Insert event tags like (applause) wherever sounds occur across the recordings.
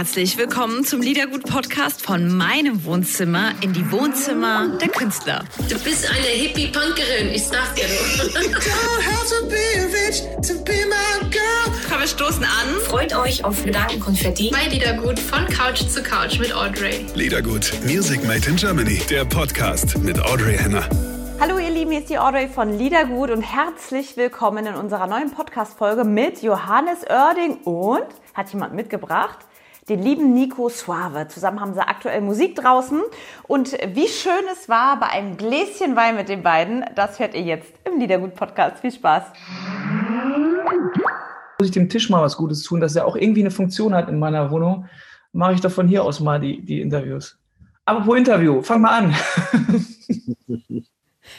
herzlich willkommen zum Liedergut-Podcast von meinem Wohnzimmer in die Wohnzimmer der Künstler. Du bist eine Hippie-Punkerin, ich sag dir Komm, wir stoßen an. Freut euch auf Gedankenkonfetti. Bei Liedergut von Couch zu Couch mit Audrey. Liedergut, Music Made in Germany, der Podcast mit Audrey Henner. Hallo ihr Lieben, hier ist die Audrey von Liedergut und herzlich willkommen in unserer neuen Podcast-Folge mit Johannes Oerding und, hat jemand mitgebracht, den lieben Nico Suave. Zusammen haben sie aktuell Musik draußen und wie schön es war bei einem Gläschen Wein mit den beiden, das hört ihr jetzt im Liedergut-Podcast. Viel Spaß! Muss ich dem Tisch mal was Gutes tun, dass er auch irgendwie eine Funktion hat in meiner Wohnung, mache ich doch von hier aus mal die, die Interviews. Aber wo Interview? Fang mal an. (laughs)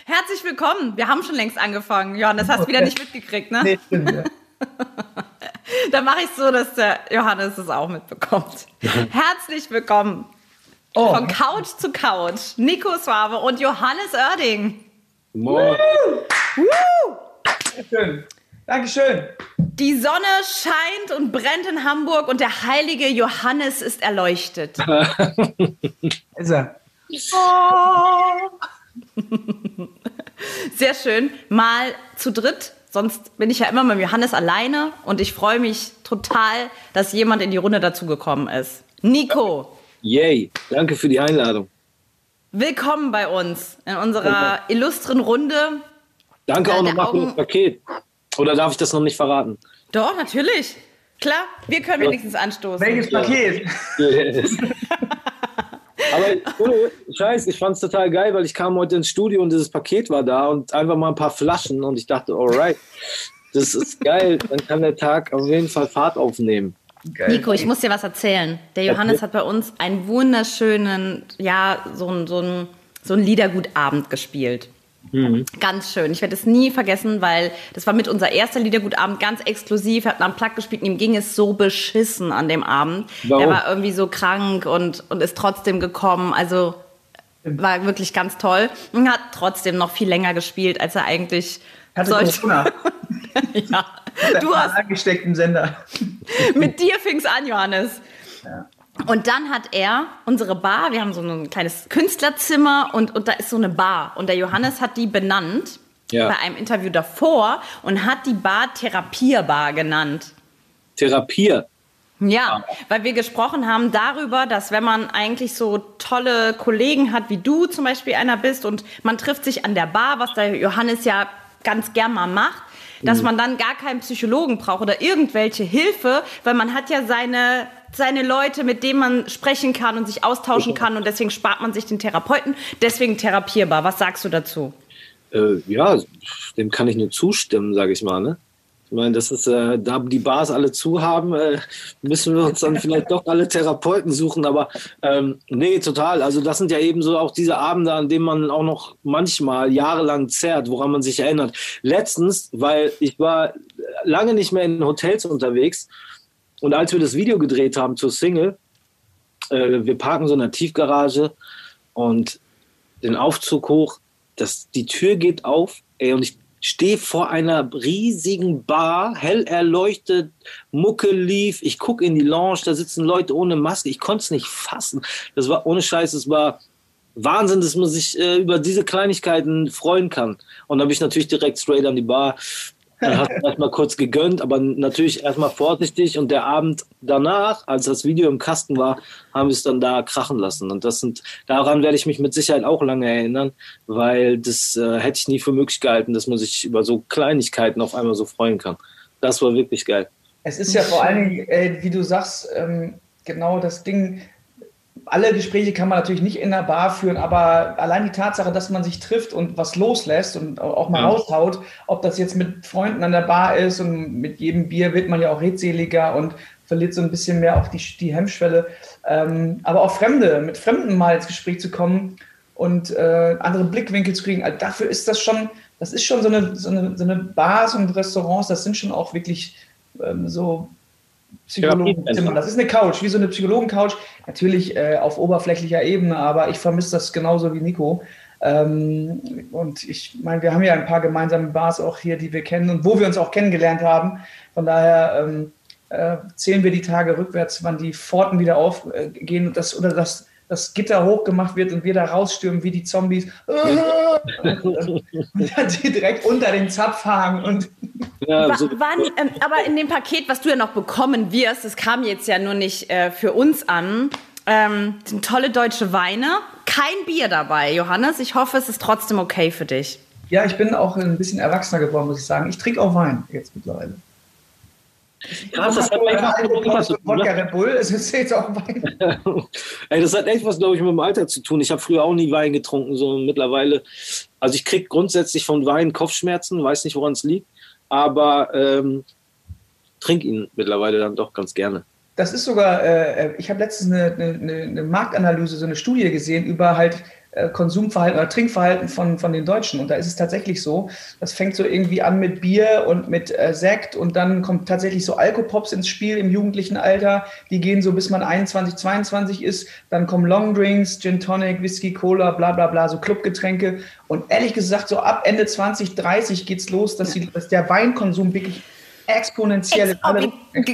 Herzlich willkommen. Wir haben schon längst angefangen. Johannes, hast du wieder nicht mitgekriegt, ne? Nee, stimmt, ja. (laughs) Dann mache ich so, dass der Johannes es auch mitbekommt. (laughs) Herzlich willkommen. Oh, Von Couch zu Couch. Nico Suave und Johannes Oerding. Moin. Dankeschön. Dankeschön. Die Sonne scheint und brennt in Hamburg und der heilige Johannes ist erleuchtet. (laughs) Ist er. Sehr schön. Mal zu dritt. Sonst bin ich ja immer mit Johannes alleine und ich freue mich total, dass jemand in die Runde dazugekommen ist. Nico, Yay. Danke für die Einladung. willkommen bei uns in unserer illustren Runde. Danke Ja, auch nochmal für das Paket. Oder darf ich das noch nicht verraten? Doch, natürlich. Klar, wir können wenigstens anstoßen. Welches Paket? (laughs) (laughs) (laughs) Aber ohne Scheiß, ich fand es total geil, weil ich kam heute ins Studio und dieses Paket war da und einfach mal ein paar Flaschen und ich dachte, alright, das ist geil, dann kann der Tag auf jeden Fall Fahrt aufnehmen. Geil. Nico, ich muss dir was erzählen. Der Johannes hat bei uns einen wunderschönen, ja, so ein, so ein, so ein Liedergutabend gespielt. Ganz schön. Ich werde es nie vergessen, weil das war mit unser erster Liedergutabend ganz exklusiv. Er hat am Plug gespielt und ihm ging es so beschissen an dem Abend. Warum? Er war irgendwie so krank und, und ist trotzdem gekommen. Also war wirklich ganz toll und hat trotzdem noch viel länger gespielt, als er eigentlich Hatte sollte. Corona. (laughs) Ja. Du hast angesteckt im Sender. mit dir fing's an, Johannes. Und dann hat er unsere Bar, wir haben so ein kleines Künstlerzimmer und, und da ist so eine Bar. Und der Johannes hat die benannt Ja. bei einem Interview davor und hat die Bar Therapierbar genannt. Therapier. Ja, weil wir gesprochen haben darüber, dass wenn man eigentlich so tolle Kollegen hat, wie du zum Beispiel einer bist, und man trifft sich an der Bar, was der Johannes ja ganz gern mal macht, dass man dann gar keinen Psychologen braucht oder irgendwelche Hilfe, weil man hat ja seine, seine Leute, mit denen man sprechen kann und sich austauschen kann und deswegen spart man sich den Therapeuten, deswegen therapierbar. Was sagst du dazu? Äh, ja, dem kann ich nur zustimmen, sage ich mal. Ne? Ich meine, das ist, äh, da die Bars alle zu haben, äh, müssen wir uns dann vielleicht doch alle Therapeuten suchen. Aber ähm, nee, total. Also das sind ja eben so auch diese Abende, an denen man auch noch manchmal jahrelang zerrt, woran man sich erinnert. Letztens, weil ich war lange nicht mehr in Hotels unterwegs und als wir das Video gedreht haben zur Single, äh, wir parken so in einer Tiefgarage und den Aufzug hoch, das, die Tür geht auf, ey, und ich stehe vor einer riesigen Bar, hell erleuchtet, Mucke lief, ich gucke in die Lounge, da sitzen Leute ohne Maske, ich konnte es nicht fassen. Das war ohne Scheiß, es war Wahnsinn, dass man sich äh, über diese Kleinigkeiten freuen kann. Und dann bin ich natürlich direkt straight an die Bar. Dann hast du erstmal kurz gegönnt, aber natürlich erstmal vorsichtig. Und der Abend danach, als das Video im Kasten war, haben wir es dann da krachen lassen. Und das sind, daran werde ich mich mit Sicherheit auch lange erinnern, weil das äh, hätte ich nie für möglich gehalten, dass man sich über so Kleinigkeiten auf einmal so freuen kann. Das war wirklich geil. Es ist ja vor allen Dingen, äh, wie du sagst, ähm, genau das Ding. Alle Gespräche kann man natürlich nicht in der Bar führen, aber allein die Tatsache, dass man sich trifft und was loslässt und auch mal Ja. raushaut, ob das jetzt mit Freunden an der Bar ist und mit jedem Bier wird man ja auch redseliger und verliert so ein bisschen mehr auch die, die Hemmschwelle. Ähm, aber auch Fremde, mit Fremden mal ins Gespräch zu kommen und äh, andere Blickwinkel zu kriegen, also dafür ist das schon, das ist schon so eine, so eine, so eine Bars und Restaurants, das sind schon auch wirklich ähm, so Psychologenzimmer. Das ist eine Couch, wie so eine Psychologen-Couch. Natürlich äh, auf oberflächlicher Ebene, aber ich vermisse das genauso wie Nico. Ähm, und ich meine, wir haben ja ein paar gemeinsame Bars auch hier, die wir kennen und wo wir uns auch kennengelernt haben. Von daher, ähm, äh, zählen wir die Tage rückwärts, wann die Pforten wieder aufgehen und das, oder das, das Gitter hochgemacht wird und wir da rausstürmen wie die Zombies. (laughs) und dann die direkt unter den Zapfhahn und ja, so. Wann, ähm, aber in dem Paket, was du ja noch bekommen wirst, das kam jetzt ja nur nicht äh, für uns an, ähm, sind tolle deutsche Weine. Kein Bier dabei, Johannes. Ich hoffe, es ist trotzdem okay für dich. Ja, ich bin auch ein bisschen erwachsener geworden, muss ich sagen. Ich trinke auch Wein jetzt mittlerweile. Krass, das hat echt was Wodka Red Bull, es ist jetzt auch Wein. Ey, das hat echt was, glaube ich, mit dem Alter zu tun. Ich habe früher auch nie Wein getrunken, so mittlerweile. Also ich kriege grundsätzlich von Wein Kopfschmerzen, weiß nicht, woran es liegt, aber ähm, trinke ihn mittlerweile dann doch ganz gerne. Das ist sogar, äh, ich habe letztens eine, eine, eine Marktanalyse, so eine Studie gesehen über halt äh, Konsumverhalten oder Trinkverhalten von, von den Deutschen. Und da ist es tatsächlich so, das fängt so irgendwie an mit Bier und mit äh, Sekt und dann kommt tatsächlich so Alkopops ins Spiel im jugendlichen Alter. Die gehen so bis man 21, 22 ist. Dann kommen Longdrinks, Gin Tonic, Whisky, Cola, bla bla bla, so Clubgetränke. Und ehrlich gesagt, so ab Ende 20, 30 geht's los, dass, die, dass der Weinkonsum wirklich exponentiell Ex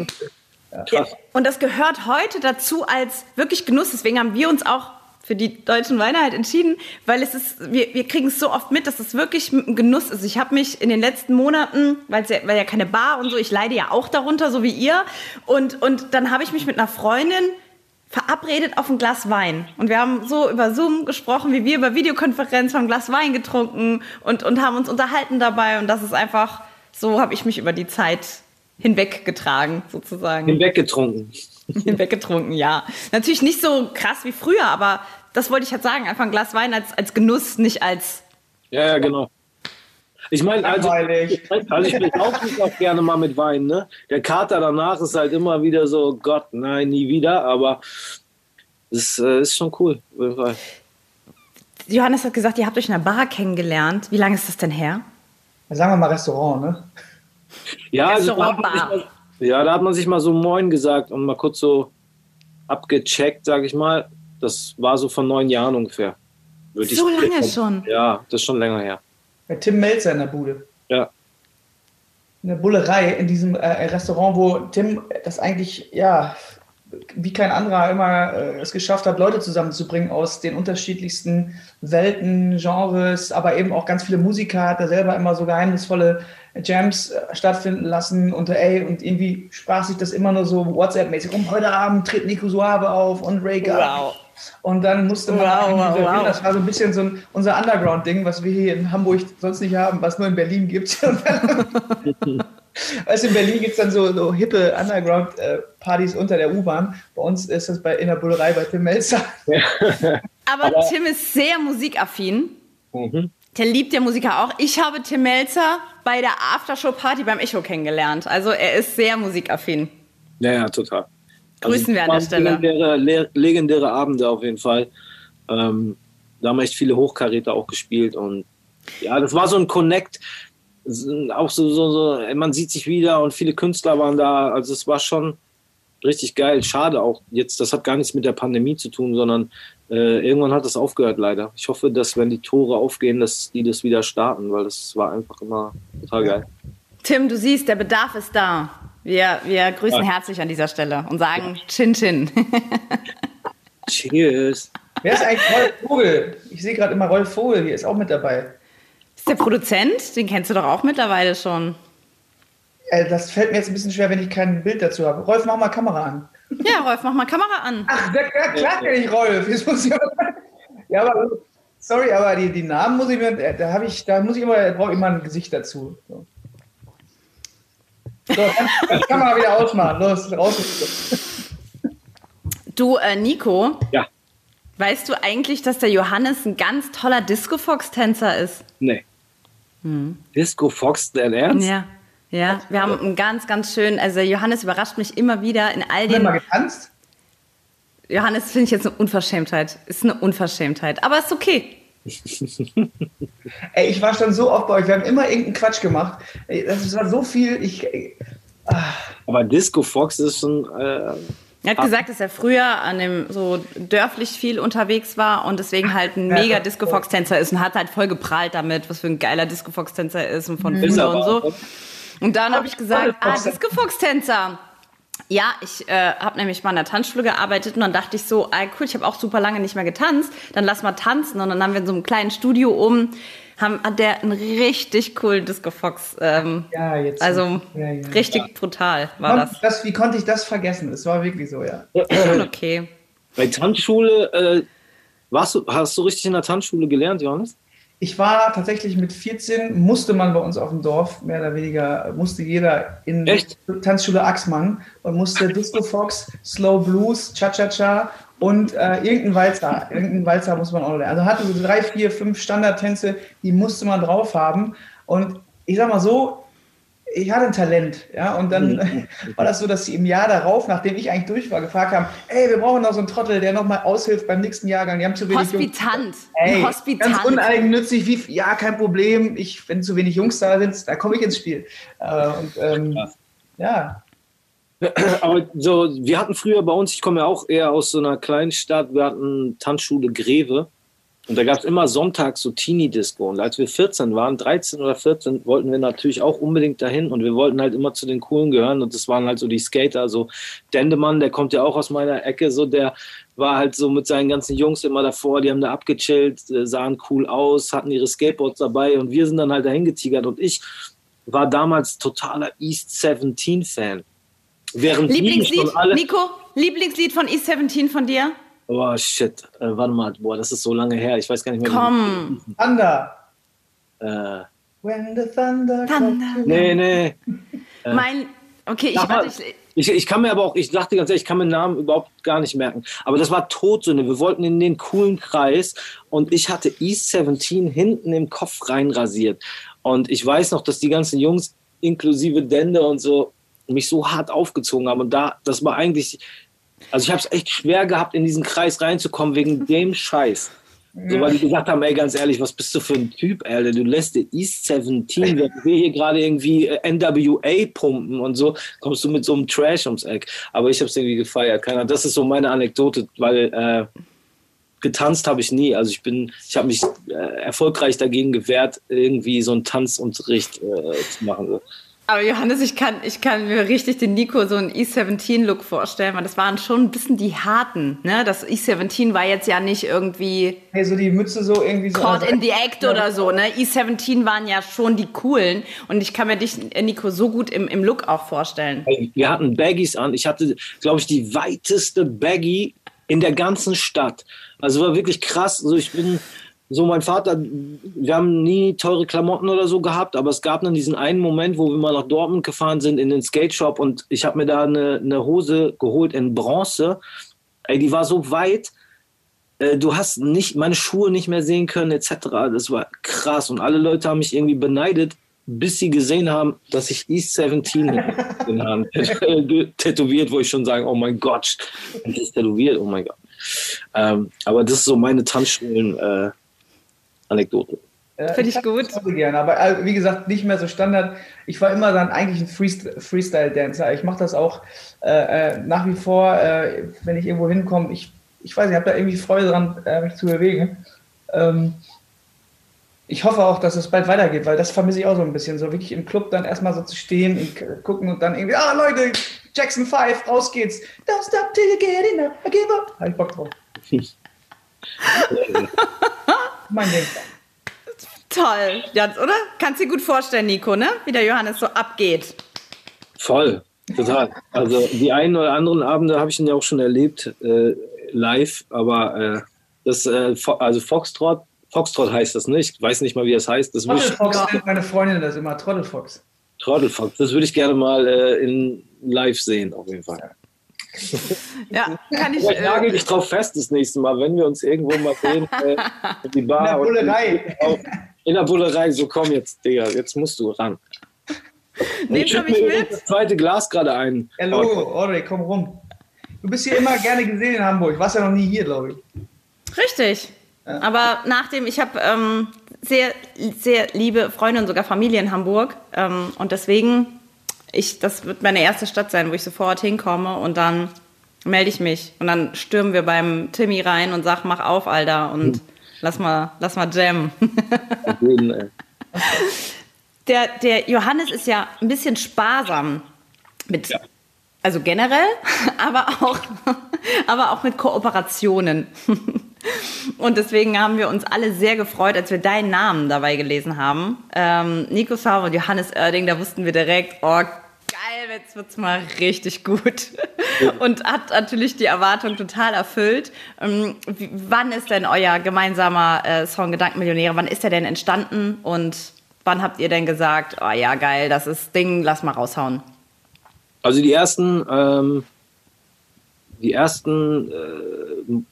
ja. Und das gehört heute dazu als wirklich Genuss. Deswegen haben wir uns auch für die deutschen Weine halt entschieden, weil es ist, wir, wir kriegen es so oft mit, dass es wirklich ein Genuss ist. Ich habe mich in den letzten Monaten, weil ja, weil ja keine Bar und so, ich leide ja auch darunter, so wie ihr. Und, und dann habe ich mich mit einer Freundin verabredet auf ein Glas Wein. Und wir haben so über Zoom gesprochen, wie wir über Videokonferenz, haben ein Glas Wein getrunken und, und haben uns unterhalten dabei. Und das ist einfach, so habe ich mich über die Zeit hinweggetragen, sozusagen. Hinweggetrunken. (laughs) Hinweggetrunken, ja. Natürlich nicht so krass wie früher, aber das wollte ich halt sagen. Einfach ein Glas Wein als, als Genuss, nicht als. Ja, ja, genau. Ich meine, also, also ich bin auch gerne mal mit Wein, ne? Der Kater danach ist halt immer wieder so, Gott, nein, nie wieder, aber es äh, ist schon cool. Johannes hat gesagt, ihr habt euch in einer Bar kennengelernt. Wie lange ist das denn her? Sagen wir mal Restaurant, ne? Ja, also da mal, ja, da hat man sich mal so Moin gesagt und mal kurz so abgecheckt, sage ich mal. Das war so von neun Jahren ungefähr. Würde so lange schon? Ja, das ist schon länger her. Bei Tim Melzer in der Bude. Ja. In der Bullerei, in diesem äh, Restaurant, wo Tim das eigentlich, ja, wie kein anderer immer äh, es geschafft hat, Leute zusammenzubringen aus den unterschiedlichsten Welten, Genres, aber eben auch ganz viele Musiker, hat er selber immer so geheimnisvolle Jams äh, stattfinden lassen und ey, und irgendwie sprach sich das immer nur so WhatsApp-mäßig um. Heute Abend tritt Nico Suave auf und Ray Wow. Und dann musste man, wow, wow, wow. das war so ein bisschen so ein, unser Underground-Ding, was wir hier in Hamburg sonst nicht haben, was nur in Berlin gibt. (laughs) (laughs) weißt du, in Berlin gibt es dann so, so hippe Underground-Partys unter der U-Bahn. Bei uns ist das bei, in der Bullerei bei Tim Melzer. Aber, Aber Tim ist sehr musikaffin. Mhm. Der liebt ja Musiker auch. Ich habe Tim Melzer bei der Aftershow-Party beim Echo kennengelernt. Also er ist sehr musikaffin. Ja, ja, total. Grüßen also, wir an der Stelle. Legendäre, legendäre Abende auf jeden Fall. Ähm, da haben echt viele Hochkaräter auch gespielt und ja, das war so ein Connect. Auch so, so, so, man sieht sich wieder und viele Künstler waren da. Also es war schon richtig geil. Schade auch jetzt, das hat gar nichts mit der Pandemie zu tun, sondern äh, irgendwann hat das aufgehört leider. Ich hoffe, dass wenn die Tore aufgehen, dass die das wieder starten, weil das war einfach immer total geil. Tim, du siehst, der Bedarf ist da. Wir, wir grüßen ja. herzlich an dieser Stelle und sagen Chin Chin. (laughs) Cheers. Wer ist eigentlich Rolf Vogel? Ich sehe gerade immer Rolf Vogel hier, ist auch mit dabei. Ist der Produzent? Den kennst du doch auch mittlerweile schon. Äh, das fällt mir jetzt ein bisschen schwer, wenn ich kein Bild dazu habe. Rolf, mach mal Kamera an. Ja, Rolf, mach mal Kamera an. Ach, ja, klar kenne ich Rolf. Jetzt muss ich aber, ja, aber sorry, aber die, die Namen muss ich mir, da habe ich, da muss ich immer, brauche ich immer ein Gesicht dazu. So, so (laughs) kann, Kamera wieder ausmachen. Los, raus. Du, äh, Nico. Ja. Weißt du eigentlich, dass der Johannes ein ganz toller Disco-Fox-Tänzer ist? Nee. Hm. Disco Fox, der Ernst? Ja. Ja, wir haben einen ganz, ganz schön, also Johannes überrascht mich immer wieder in all den. Hast du mal getanzt? Johannes finde ich jetzt eine Unverschämtheit. Ist eine Unverschämtheit. Aber ist okay. (laughs) Ey, ich war schon so oft bei euch. Wir haben immer irgendeinen Quatsch gemacht. Das war so viel. Ich, ah. Aber Disco Fox ist schon. Äh, er hat gesagt, dass er früher an dem so dörflich viel unterwegs war und deswegen halt ein mega Disco Fox Tänzer ist und hat halt voll geprahlt damit, was für ein geiler Disco Fox Tänzer ist und von mhm. und so. Und dann habe ich gesagt, ah, Disco Fox Tänzer. Ja, ich äh, habe nämlich mal in der Tanzschule gearbeitet und dann dachte ich so, ah, cool, ich habe auch super lange nicht mehr getanzt, dann lass mal tanzen. Und dann haben wir in so einem kleinen Studio oben, haben, hat der einen richtig coolen Disco Fox. Ähm, Ja, jetzt. Also Ja, ja. richtig brutal war das. das. Wie konnte ich das vergessen? Es war wirklich so, ja. Schon okay. Bei Tanzschule, äh, warst du, hast du richtig in der Tanzschule gelernt, Johannes? Ich war tatsächlich mit 14, musste man bei uns auf dem Dorf, mehr oder weniger, musste jeder in Echt? Tanzschule Axmann und musste Disco Fox, Slow Blues, Cha-Cha-Cha und äh, irgendein Walzer. Irgendein Walzer muss man auch noch lernen. Also hatten so drei, vier, fünf Standardtänze, die musste man drauf haben. Und ich sag mal so, ich hatte ein Talent, ja, und dann (laughs) war das so, dass sie im Jahr darauf, nachdem ich eigentlich durch war, gefragt haben, ey, wir brauchen noch so einen Trottel, der nochmal aushilft beim nächsten Jahrgang. Die haben zu wenig Jungs. Hospitant. Ey, Ein ganz Hospitant. uneigennützig, wie, ja, kein Problem. Ich, wenn zu wenig Jungs da sind, da komme ich ins Spiel. Äh, und ähm, ja, (clears throat) Aber so, wir hatten früher bei uns, ich komme ja auch eher aus so einer kleinen Stadt, wir hatten Tanzschule Greve. Und da gab es immer sonntags so Teenie-Disco. Und als wir 14 waren, 13 oder 14, wollten wir natürlich auch unbedingt dahin. Und wir wollten halt immer zu den Coolen gehören. Und das waren halt so die Skater. So Dendemann, der kommt ja auch aus meiner Ecke. So der war halt so mit seinen ganzen Jungs immer davor. Die haben da abgechillt, äh, sahen cool aus, hatten ihre Skateboards dabei. Und wir sind dann halt dahin getigert. Und ich war damals totaler East 17-Fan. Während Lieblingslied. Nico, Lieblingslied von East 17 von dir? Oh shit, äh, warte mal, boah, das ist so lange her. Ich weiß gar nicht mehr. wie- Komm. Thunder. Äh, When the thunder, Thunder. comes. nee, nee. (laughs) Mein, okay, ich, warte, ich, ich, ich kann mir aber auch, ich dachte ganz ehrlich, ich kann mir den Namen überhaupt gar nicht merken. Aber das war Todsünde. Wir wollten in den coolen Kreis und ich hatte East 17 hinten im Kopf reinrasiert. Und ich weiß noch, dass die ganzen Jungs, inklusive Dende und so, mich so hart aufgezogen haben. Und da, das war eigentlich, also ich habe es echt schwer gehabt, in diesen Kreis reinzukommen wegen dem Scheiß. So, weil die gesagt haben, ey, ganz ehrlich, was bist du für ein Typ, Alter? Du lässt dir East 17, während wir hier gerade irgendwie äh, NWA pumpen und so, kommst du mit so einem Trash ums Eck. Aber ich habe es irgendwie gefeiert. Keiner, das ist so meine Anekdote, weil äh, getanzt habe ich nie. Also ich bin, ich habe mich äh, erfolgreich dagegen gewehrt, irgendwie so einen Tanzunterricht äh, zu machen. So. Aber Johannes, ich kann, ich kann mir richtig den Nico so einen East 17 Look vorstellen, weil das waren schon ein bisschen die harten, ne? Das East 17 war jetzt ja nicht irgendwie Hey, so die Mütze so irgendwie so. Caught in the Act oder so, ne? E17 waren ja schon die coolen und ich kann mir dich, äh, Nico, so gut im, im Look auch vorstellen. Ey, Wir hatten Baggies an. Ich hatte, glaube ich, die weiteste Baggy in der ganzen Stadt. Also war wirklich krass. Also ich bin so mein Vater, wir haben nie teure Klamotten oder so gehabt, aber es gab dann diesen einen Moment, wo wir mal nach Dortmund gefahren sind in den Skate Shop und ich habe mir da eine, eine Hose geholt in Bronze. Ey, die war so weit, äh, du hast nicht meine Schuhe nicht mehr sehen können etc. Das war krass und alle Leute haben mich irgendwie beneidet, bis sie gesehen haben, dass ich East 17 in Haaren tätowiert, wo ich schon sage, oh mein Gott, das ist tätowiert, oh mein Gott. Ähm, aber das ist so meine Tanzschulen äh, Anekdote. Äh, Finde ich hab gut. das gerne, aber äh, wie gesagt, nicht mehr so Standard. Ich war immer dann eigentlich ein Freest- Freestyle-Dancer. Ich mache das auch äh, äh, nach wie vor, äh, wenn ich irgendwo hinkomme. Ich, ich weiß nicht, ich habe da irgendwie Freude dran, äh, mich zu bewegen. Ähm, ich hoffe auch, dass es bald weitergeht, weil das vermisse ich auch so ein bisschen. So wirklich im Club dann erstmal so zu stehen und gucken und dann irgendwie, ah Leute, Jackson 5, raus geht's. Don't stop till you get enough. I give up. Hab ich Bock drauf. (laughs) (laughs) mein Ding. Toll, ja, oder? Kannst dir gut vorstellen, Nico, ne? Wie der Johannes so abgeht. Voll, total. Also die einen oder anderen Abende habe ich ihn ja auch schon erlebt, äh, live, aber äh, das, äh, also Foxtrot, Foxtrot heißt das, ne? Ich weiß nicht mal, wie das heißt. Das Trottelfox nennt meine Freundin das immer, Trottelfox. Trottelfox, das würde ich gerne mal äh, in live sehen, auf jeden Fall. Ja, (laughs) kann ich. Vielleicht nagel Äh, dich drauf fest das nächste Mal, wenn wir uns irgendwo mal sehen. (laughs) Äh, in die Bar. In der Bullerei. In der Bullerei, so komm jetzt, Digga, jetzt musst du ran. (laughs) Nehmt schütt ihr mich mir mit? das zweite Glas gerade ein. Hallo, Audrey, komm rum. Du bist hier immer gerne gesehen in Hamburg. Warst ja noch nie hier, glaube ich. Richtig. Aber nachdem, ich habe ähm, sehr, sehr liebe Freunde und sogar Familie in Hamburg. Ähm, und deswegen, ich, das wird meine erste Stadt sein, wo ich sofort hinkomme und dann melde ich mich. Und dann stürmen wir beim Timmy rein und sag, mach auf, Alter, und lass mal, lass mal jammen. (laughs) Der, der Johannes ist ja ein bisschen sparsam mit Ja. Also generell, (laughs) aber auch, (laughs) aber auch mit Kooperationen. Und deswegen haben wir uns alle sehr gefreut, als wir deinen Namen dabei gelesen haben. Ähm, Nico Sauer und Johannes Oerding, da wussten wir direkt, oh geil, jetzt wird's mal richtig gut. (laughs) Und hat natürlich die Erwartung total erfüllt. Ähm, wann ist denn euer gemeinsamer äh, Song Gedankenmillionäre, wann ist der denn entstanden und wann habt ihr denn gesagt, oh ja, geil, das ist Ding, lass mal raushauen? Also die ersten, ähm, die ersten äh,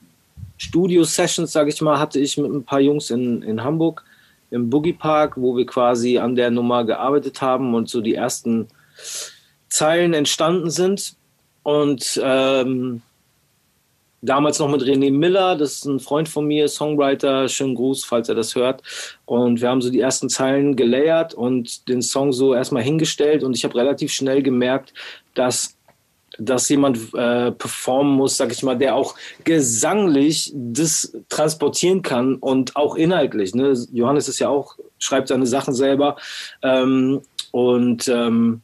Studio-Sessions, sage ich mal, hatte ich mit ein paar Jungs in, in Hamburg im Boogie Park, wo wir quasi an der Nummer gearbeitet haben und so die ersten Zeilen entstanden sind. Und ähm, damals noch mit René Miller, das ist ein Freund von mir, Songwriter, schönen Gruß, falls er das hört. Und wir haben so die ersten Zeilen gelayert und den Song so erstmal hingestellt. Und ich habe relativ schnell gemerkt, dass dass jemand äh, performen muss, sag ich mal, der auch gesanglich das transportieren kann und auch inhaltlich. Ne? Johannes ist ja auch, schreibt seine Sachen selber. Ähm, und ähm,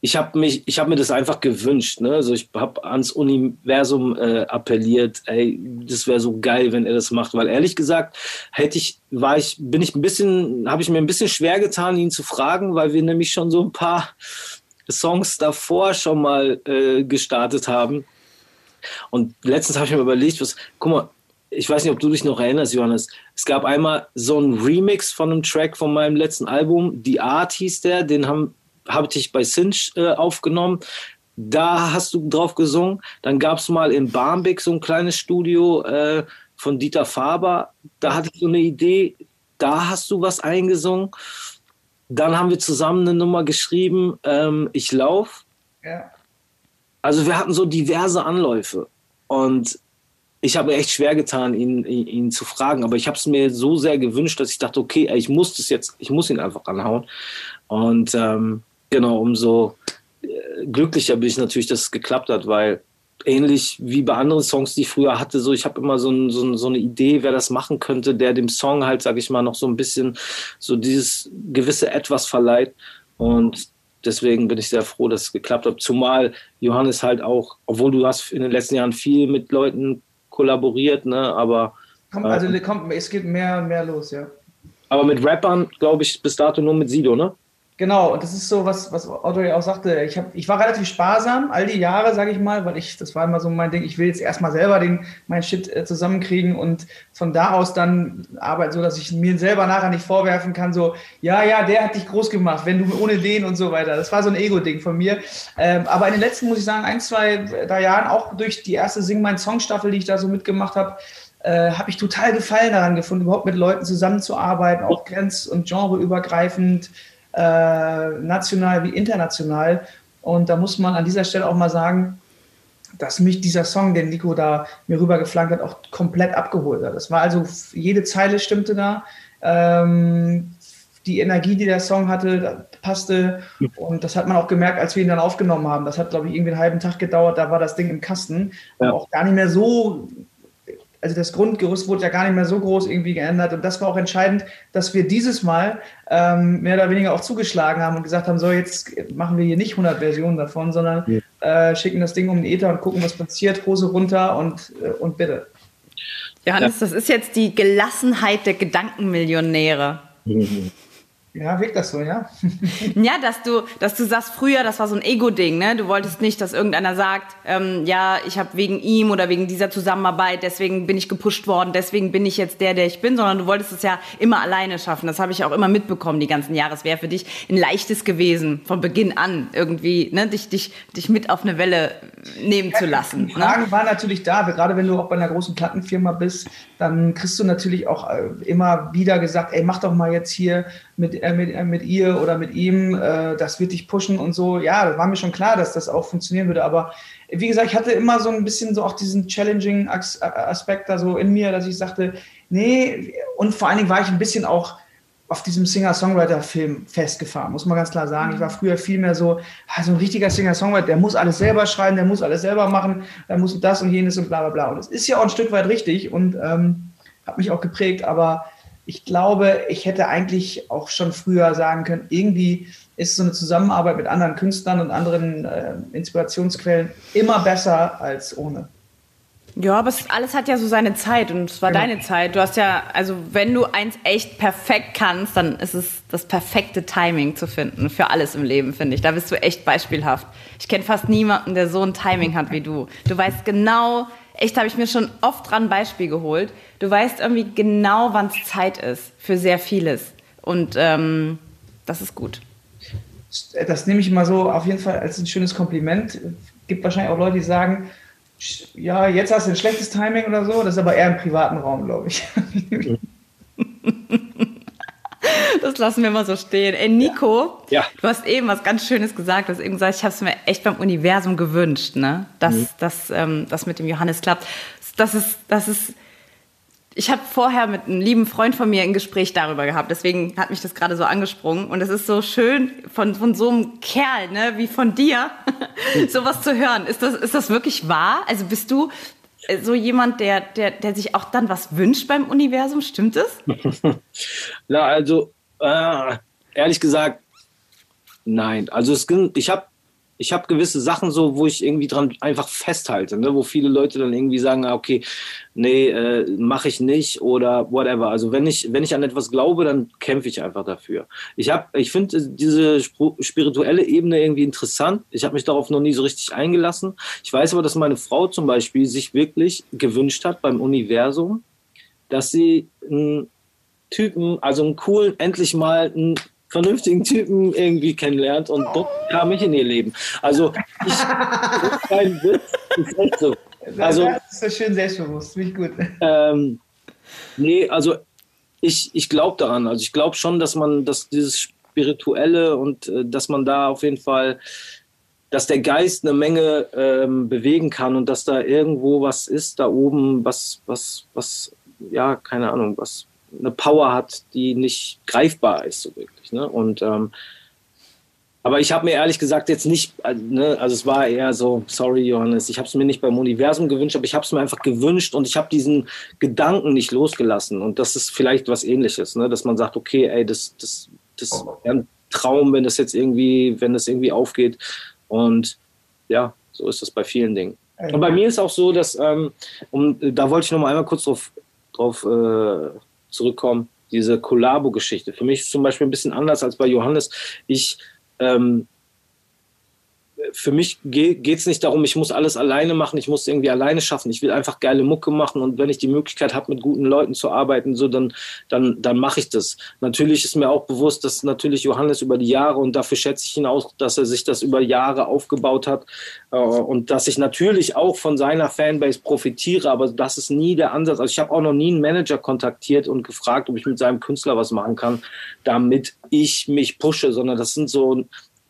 ich habe mich, ich habe mir das einfach gewünscht. Ne? Also ich habe ans Universum äh, appelliert. Ey, das wäre so geil, wenn er das macht. Weil ehrlich gesagt, hätte ich, war ich, bin ich ein bisschen, habe ich mir ein bisschen schwer getan, ihn zu fragen, weil wir nämlich schon so ein paar Songs davor schon mal äh, gestartet haben. Und letztens habe ich mir überlegt, was, guck mal, ich weiß nicht, ob du dich noch erinnerst, Johannes. Es gab einmal so einen Remix von einem Track von meinem letzten Album. Die Art hieß der, den haben habe ich bei Cinch äh, aufgenommen. Da hast du drauf gesungen. Dann gab es mal in Barmbek so ein kleines Studio äh, von Dieter Faber. Da hatte ich so eine Idee. Da hast du was eingesungen. Dann haben wir zusammen eine Nummer geschrieben, ähm, Ich lauf. Ja. Also wir hatten so diverse Anläufe. Und ich habe echt schwer getan, ihn, ihn, ihn zu fragen, aber ich habe es mir so sehr gewünscht, dass ich dachte, okay, ich muss das jetzt, ich muss ihn einfach anhauen. Und ähm, genau, umso äh, glücklicher bin ich natürlich, dass es geklappt hat, weil ähnlich wie bei anderen Songs, die ich früher hatte, so ich habe immer so, ein, so, so, eine Idee, wer das machen könnte, der dem Song halt, sag ich mal, noch so ein bisschen so dieses gewisse Etwas verleiht. Und deswegen bin ich sehr froh, dass es geklappt hat. Zumal Johannes halt auch, obwohl du hast in den letzten Jahren viel mit Leuten kollaboriert, ne, aber. Komm, also äh, komm, es geht mehr, mehr los, ja. Aber mit Rappern, glaube ich, bis dato nur mit Sido, ne? Genau, und das ist so, was, was Audrey auch sagte. Ich, hab, ich war relativ sparsam, all die Jahre, sage ich mal, weil ich, das war immer so mein Ding, ich will jetzt erstmal selber den, mein Shit äh, zusammenkriegen und von da aus dann arbeiten, so dass ich mir selber nachher nicht vorwerfen kann, so, ja, ja, der hat dich groß gemacht, wenn du ohne den und so weiter. Das war so ein Ego-Ding von mir. Ähm, aber in den letzten, muss ich sagen, ein, zwei, drei Jahren, auch durch die erste Sing mein Song-Staffel, die ich da so mitgemacht habe, äh, habe ich total Gefallen daran gefunden, überhaupt mit Leuten zusammenzuarbeiten, auch grenz- und genreübergreifend äh, national wie international. Und da muss man an dieser Stelle auch mal sagen, dass mich dieser Song, den Nico da mir rübergeflankt hat, auch komplett abgeholt hat. Das war also, jede Zeile stimmte da. Ähm, die Energie, die der Song hatte, passte. Und das hat man auch gemerkt, als wir ihn dann aufgenommen haben. Das hat, glaube ich, irgendwie einen halben Tag gedauert. Da war das Ding im Kasten. Ja. Auch gar nicht mehr so also das Grundgerüst wurde ja gar nicht mehr so groß irgendwie geändert. Und das war auch entscheidend, dass wir dieses Mal ähm, mehr oder weniger auch zugeschlagen haben und gesagt haben, so jetzt machen wir hier nicht 100 Versionen davon, sondern ja. äh, schicken das Ding um den Ether und gucken, was passiert, Hose runter und, äh, und bitte. Johannes, ja. das ist jetzt die Gelassenheit der Gedankenmillionäre. Ja, wirkt das so, ja? (laughs) ja, dass du, dass du sagst, früher, das war so ein Ego-Ding, ne? Du wolltest nicht, dass irgendeiner sagt, ähm, ja, ich habe wegen ihm oder wegen dieser Zusammenarbeit, deswegen bin ich gepusht worden, deswegen bin ich jetzt der, der ich bin, sondern du wolltest es ja immer alleine schaffen. Das habe ich auch immer mitbekommen die ganzen Jahre. Es wäre für dich ein leichtes gewesen, von Beginn an irgendwie, ne? dich, dich, dich mit auf eine Welle nehmen ja, zu lassen. Die ne? Fragen ne? waren natürlich da, gerade wenn du auch bei einer großen Plattenfirma bist, dann kriegst du natürlich auch äh, immer wieder gesagt, ey, mach doch mal jetzt hier mit, äh, mit, äh, mit ihr oder mit ihm, äh, das wird dich pushen und so. Ja, das war mir schon klar, dass das auch funktionieren würde, aber wie gesagt, ich hatte immer so ein bisschen so auch diesen challenging äh, Aspekt da so in mir, dass ich sagte, nee, und vor allen Dingen war ich ein bisschen auch auf diesem Singer-Songwriter-Film festgefahren, muss man ganz klar sagen. Ich war früher viel mehr so, ah, so ein richtiger Singer-Songwriter, der muss alles selber schreiben, der muss alles selber machen, der muss das und jenes und bla bla bla. Und das ist ja auch ein Stück weit richtig und ähm, hat mich auch geprägt, aber ich glaube, ich hätte eigentlich auch schon früher sagen können, irgendwie ist so eine Zusammenarbeit mit anderen Künstlern und anderen äh, Inspirationsquellen immer besser als ohne. Ja, aber es, alles hat ja so seine Zeit und es war Genau. deine Zeit. Du hast ja, also wenn du eins echt perfekt kannst, dann ist es das perfekte Timing zu finden für alles im Leben, finde ich. Da bist du echt beispielhaft. Ich kenne fast niemanden, der so ein Timing hat wie du. Du weißt genau, echt habe ich mir schon oft dran ein Beispiel geholt. Du weißt irgendwie genau, wann es Zeit ist für sehr vieles. Und ähm, das ist gut. Das nehme ich mal so auf jeden Fall als ein schönes Kompliment. Gibt wahrscheinlich auch Leute, die sagen, ja, jetzt hast du ein schlechtes Timing oder so. Das ist aber eher im privaten Raum, glaube ich. (laughs) Das lassen wir mal so stehen. Ey, Nico, Ja. du hast eben was ganz Schönes gesagt. Du hast eben gesagt, ich habe es mir echt beim Universum gewünscht, ne? dass Mhm. dass, ähm, das mit dem Johannes klappt. Das ist, das ist. Ich habe vorher mit einem lieben Freund von mir ein Gespräch darüber gehabt, deswegen hat mich das gerade so angesprungen. Und es ist so schön, von, von so einem Kerl, ne, wie von dir, (laughs) sowas zu hören. Ist das, ist das wirklich wahr? Also bist du so jemand, der, der, der sich auch dann was wünscht beim Universum? Stimmt es? (laughs) Na, also, äh, ehrlich gesagt, nein. Also, es, ich habe ich hab gewisse Sachen so, wo ich irgendwie dran einfach festhalte, ne? wo viele Leute dann irgendwie sagen, ah, okay, nee, äh, mache ich nicht oder whatever. Also, wenn ich, wenn ich an etwas glaube, dann kämpfe ich einfach dafür. Ich, hab- ich finde diese spru- spirituelle Ebene irgendwie interessant. Ich habe mich darauf noch nie so richtig eingelassen. Ich weiß aber, dass meine Frau zum Beispiel sich wirklich gewünscht hat beim Universum, dass sie einen Typen, also einen coolen, endlich mal einen vernünftigen Typen irgendwie kennenlernt und dort kam ich in ihr Leben. Also ich, (laughs) kein Witz, ist echt so. Also das ist so schön selbstbewusst, ich gut. ähm, nee, also ich, ich glaube daran. Also ich glaube schon, dass man, dass dieses Spirituelle und äh, dass man da auf jeden Fall, dass der Geist eine Menge ähm, bewegen kann und dass da irgendwo was ist da oben, was, was, was, ja, keine Ahnung, was eine Power hat, die nicht greifbar ist, so wirklich. Ne? Und ähm, aber ich habe mir ehrlich gesagt jetzt nicht, äh, ne, also es war eher so, sorry Johannes, ich habe es mir nicht beim Universum gewünscht, aber ich habe es mir einfach gewünscht und ich habe diesen Gedanken nicht losgelassen. Und das ist vielleicht was ähnliches, ne, dass man sagt, okay, ey, das, das, das wäre ein Traum, wenn das jetzt irgendwie, wenn das irgendwie aufgeht. Und ja, so ist das bei vielen Dingen. Und bei mir ist auch so, dass, ähm, um, da wollte ich noch mal einmal kurz drauf, drauf äh, zurückkommen, diese Kollabo-Geschichte. Für mich ist zum Beispiel ein bisschen anders als bei Johannes. Ich, ähm, für mich geht es nicht darum, ich muss alles alleine machen, ich muss irgendwie alleine schaffen. Ich will einfach geile Mucke machen und wenn ich die Möglichkeit habe, mit guten Leuten zu arbeiten, so dann, dann, dann mache ich das. Natürlich ist mir auch bewusst, dass natürlich Johannes über die Jahre und dafür schätze ich ihn auch, dass er sich das über Jahre aufgebaut hat äh, und dass ich natürlich auch von seiner Fanbase profitiere, aber das ist nie der Ansatz. Also ich habe auch noch nie einen Manager kontaktiert und gefragt, ob ich mit seinem Künstler was machen kann, damit ich mich pushe, sondern das sind so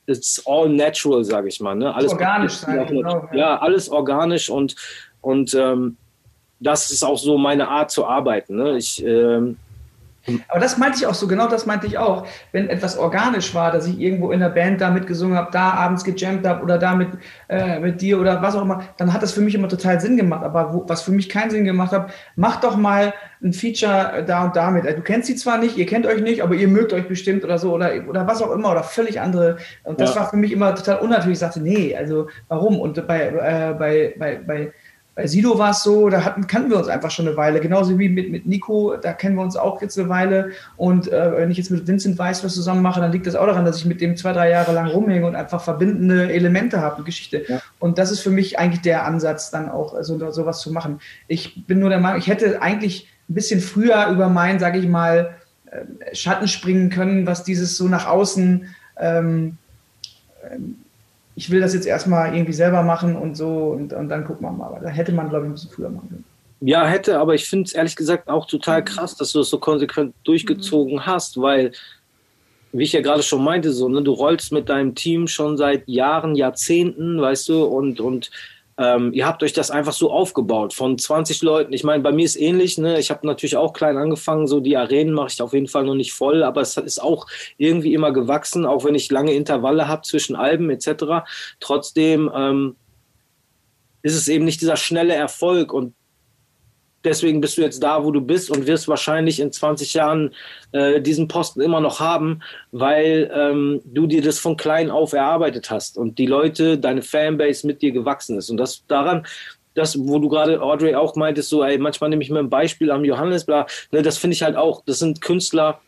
it's all natural, sage ich mal. Ne? Alles Organisch sein, genau, ja. ja. alles organisch und, und ähm, das ist auch so meine Art zu arbeiten. Ne? Ich, ähm, Aber das meinte ich auch so, genau das meinte ich auch. Wenn etwas organisch war, dass ich irgendwo in der Band da mitgesungen habe, da abends gejammt habe oder da mit, äh, mit dir oder was auch immer, dann hat das für mich immer total Sinn gemacht. Aber wo, was für mich keinen Sinn gemacht hat, mach doch mal ein Feature da und damit. Du kennst sie zwar nicht, ihr kennt euch nicht, aber ihr mögt euch bestimmt oder so oder, oder was auch immer oder völlig andere. Und das Ja. war für mich immer total unnatürlich. Ich sagte, nee, also warum? Und bei, äh, bei, bei, bei bei Sido war es so, da hatten, kannten wir uns einfach schon eine Weile, genauso wie mit, mit Nico, da kennen wir uns auch jetzt eine Weile. Und äh, wenn ich jetzt mit Vincent Weiss was zusammen mache, dann liegt das auch daran, dass ich mit dem zwei, drei Jahre lang rumhänge und einfach verbindende Elemente habe, eine Geschichte. Ja. Und das ist für mich eigentlich der Ansatz, dann auch so sowas zu machen. Ich bin nur der Meinung, ich hätte eigentlich ein bisschen früher über meinen, sage ich mal, äh, Schatten springen können, was dieses so nach außen ähm, ähm, ich will das jetzt erstmal irgendwie selber machen und so und, und dann gucken wir mal. Aber da hätte man, glaube ich, ein bisschen früher machen können. Ja, hätte, aber ich finde es ehrlich gesagt auch total krass, dass du das so konsequent durchgezogen hast, weil, wie ich ja gerade schon meinte, so, ne, du rollst mit deinem Team schon seit Jahren, Jahrzehnten, weißt du, und, und ähm, ihr habt euch das einfach so aufgebaut von 20 Leuten. Ich meine, bei mir ist ähnlich, ne? Ich habe natürlich auch klein angefangen, so die Arenen mache ich auf jeden Fall noch nicht voll, aber es ist auch irgendwie immer gewachsen, auch wenn ich lange Intervalle habe zwischen Alben etc. Trotzdem ähm, ist es eben nicht dieser schnelle Erfolg und deswegen bist du jetzt da, wo du bist und wirst wahrscheinlich in 20 Jahren äh, diesen Posten immer noch haben, weil ähm, du dir das von klein auf erarbeitet hast und die Leute, deine Fanbase mit dir gewachsen ist. Und das daran, das, wo du gerade Audrey auch meintest, so, ey, manchmal nehme ich mir ein Beispiel am Johannes, bla, ne, das finde ich halt auch, das sind Künstler,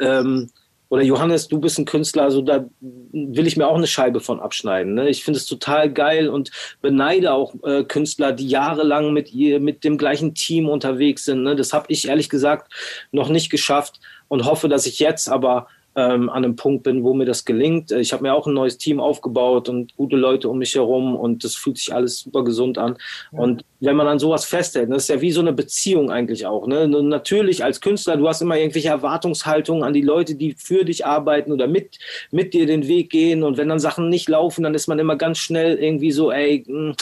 ähm, oder Johannes, du bist ein Künstler, also da will ich mir auch eine Scheibe von abschneiden. Ne? Ich finde es total geil und beneide auch äh, Künstler, die jahrelang mit ihr, mit dem gleichen Team unterwegs sind. Ne? Das habe ich ehrlich gesagt noch nicht geschafft und hoffe, dass ich jetzt aber ähm, an einem Punkt bin, wo mir das gelingt. Ich habe mir auch ein neues Team aufgebaut und gute Leute um mich herum und das fühlt sich alles super gesund an. Ja. Und wenn man an sowas festhält, das ist ja wie so eine Beziehung eigentlich auch. Ne? Natürlich als Künstler, du hast immer irgendwelche Erwartungshaltungen an die Leute, die für dich arbeiten oder mit, mit dir den Weg gehen. Und wenn dann Sachen nicht laufen, dann ist man immer ganz schnell irgendwie so, ey, mh, hm,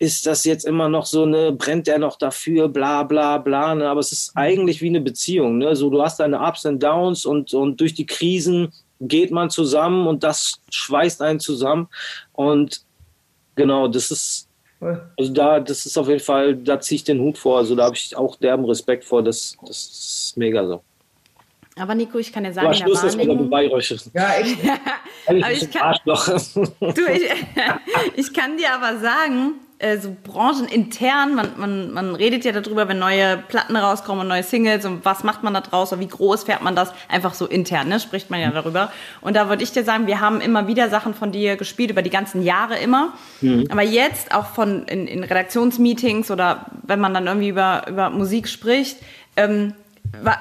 ist das jetzt immer noch so eine, brennt der noch dafür, bla bla bla. Ne? Aber es ist eigentlich wie eine Beziehung. Ne? So, du hast deine Ups und Downs und, und durch die Krisen geht man zusammen und das schweißt einen zusammen. Und genau, das ist, also da, das ist auf jeden Fall, da ziehe ich den Hut vor. Also da habe ich auch derben Respekt vor. Das, das ist mega so. Aber Nico, ich kann dir sagen, ja, Schluss, (laughs) dass wir du beireuschen. Ja, echt. aber ich, kann, du, ich, (laughs) ich kann dir aber sagen, äh, so branchenintern, man, man, man redet ja darüber, wenn neue Platten rauskommen und neue Singles und was macht man da draus oder wie groß fährt man das, einfach so intern, ne, spricht man ja darüber. Und da würde ich dir sagen, wir haben immer wieder Sachen von dir gespielt, über die ganzen Jahre immer. Mhm. Aber jetzt auch von in, in Redaktionsmeetings oder wenn man dann irgendwie über, über Musik spricht, ähm, war,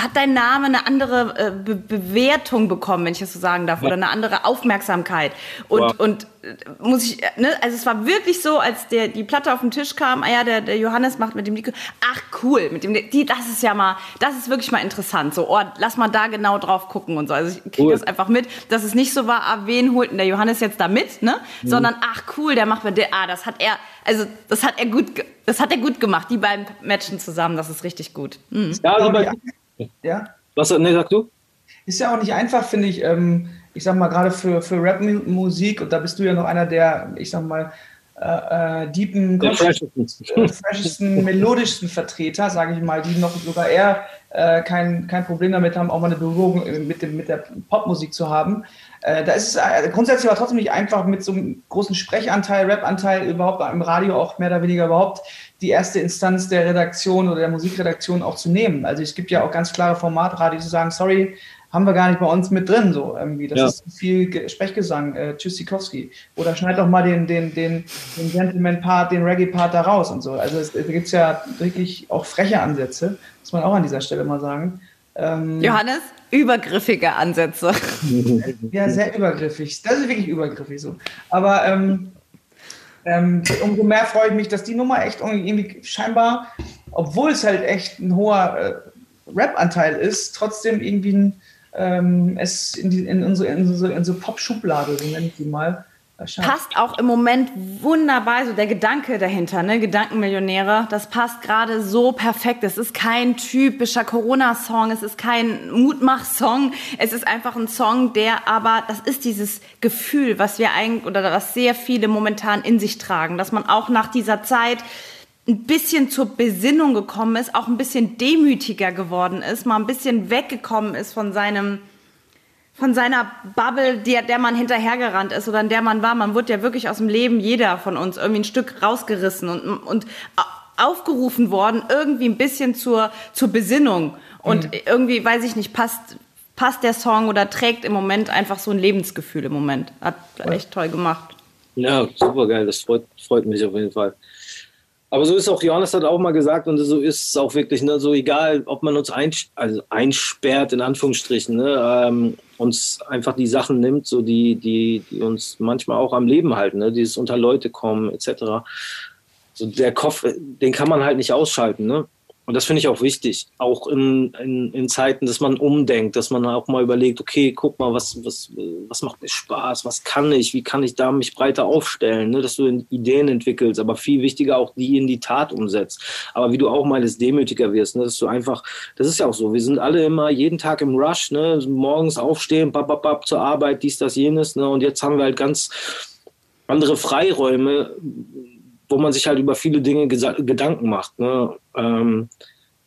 hat dein Name eine andere äh, Be Bewertung bekommen, wenn ich das so sagen darf, ja. oder eine andere Aufmerksamkeit. Und, wow. und äh, muss ich, ne, also es war wirklich so, als der, die Platte auf den Tisch kam, ah ja, der, der Johannes macht mit dem Nico, ach cool, mit dem, die, das ist ja mal, das ist wirklich mal interessant, so, oh, lass mal da genau drauf gucken und so. Also ich kriege cool. das einfach mit, dass es nicht so war, ah, wen holt denn der Johannes jetzt da mit, ne, mhm. sondern ach cool, der macht mit der, ah, das hat er, also das hat er gut, das hat er gut gemacht, die beiden Matchen zusammen, das ist richtig gut. Mhm. Ja, also bei, ja. Was ne, sagst du? Ist ja auch nicht einfach, finde ich. Ähm, ich sag mal, gerade für, für Rap-Musik, und da bist du ja noch einer der, ich sag mal, äh, äh deepen, freshesten, melodischsten Vertreter, sage ich mal, die noch sogar eher äh, kein, kein Problem damit haben, auch mal eine Berührung mit, dem, mit der Popmusik zu haben. Äh, da ist es äh, grundsätzlich aber trotzdem nicht einfach, mit so einem großen Sprechanteil, Rap-Anteil überhaupt im Radio auch mehr oder weniger überhaupt die erste Instanz der Redaktion oder der Musikredaktion auch zu nehmen. Also es gibt ja auch ganz klare Formatradio, zu sagen, sorry, haben wir gar nicht bei uns mit drin, so irgendwie. Das ja. ist viel Sprechgesang, äh, Tschüssikowski. Oder schneid doch mal den, den, den, den Gentleman-Part, den Reggae-Part da raus und so. Also es, da gibt es ja wirklich auch freche Ansätze, muss man auch an dieser Stelle mal sagen. Ähm, Johannes, übergriffige Ansätze. (laughs) ja, sehr übergriffig. Das ist wirklich übergriffig so. Aber ähm, ähm, umso mehr freue ich mich, dass die Nummer echt irgendwie scheinbar, obwohl es halt echt ein hoher äh, Rap-Anteil ist, trotzdem irgendwie ein, ähm, es in, die, in, unsere, in unsere, in unsere Pop-Schublade, so nenne ich die mal, Passt auch im Moment wunderbar, so der Gedanke dahinter, ne? Gedankenmillionäre, das passt gerade so perfekt. Es ist kein typischer Corona-Song, es ist kein Mutmach-Song, es ist einfach ein Song, der aber, das ist dieses Gefühl, was wir eigentlich, oder was sehr viele momentan in sich tragen, dass man auch nach dieser Zeit ein bisschen zur Besinnung gekommen ist, auch ein bisschen demütiger geworden ist, mal ein bisschen weggekommen ist von seinem, von seiner Bubble, der, der man hinterhergerannt ist oder in der man war. Man wurde ja wirklich aus dem Leben jeder von uns irgendwie ein Stück rausgerissen und, und aufgerufen worden, irgendwie ein bisschen zur, zur Besinnung. Und mhm. irgendwie, weiß ich nicht, passt, passt der Song oder trägt im Moment einfach so ein Lebensgefühl im Moment. Hat echt toll gemacht. Ja, super geil. Das freut, freut mich auf jeden Fall. Aber so ist auch, Johannes hat auch mal gesagt, und so ist es auch wirklich, ne, so egal, ob man uns einsch also einsperrt, in Anführungsstrichen, ne, ähm, uns einfach die Sachen nimmt, so die, die, die uns manchmal auch am Leben halten, ne, dieses unter Leute kommen, etc. So der Kopf, den kann man halt nicht ausschalten, ne? Und das finde ich auch wichtig, auch in, in, in, Zeiten, dass man umdenkt, dass man auch mal überlegt, okay, guck mal, was, was, was macht mir Spaß, was kann ich, wie kann ich da mich breiter aufstellen, ne? dass du Ideen entwickelst, aber viel wichtiger auch die in die Tat umsetzt. Aber wie du auch meines demütiger wirst, ne? dass du einfach, das ist ja auch so, wir sind alle immer jeden Tag im Rush, ne? morgens aufstehen, bap, bap, bap, zur Arbeit, dies, das, jenes, ne? und jetzt haben wir halt ganz andere Freiräume, wo man sich halt über viele Dinge Gedanken macht. Ne? Ähm,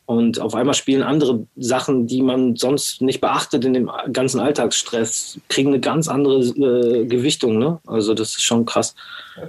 und auf einmal spielen andere Sachen, die man sonst nicht beachtet in dem ganzen Alltagsstress, kriegen eine ganz andere äh, Gewichtung. Ne? Also das ist schon krass.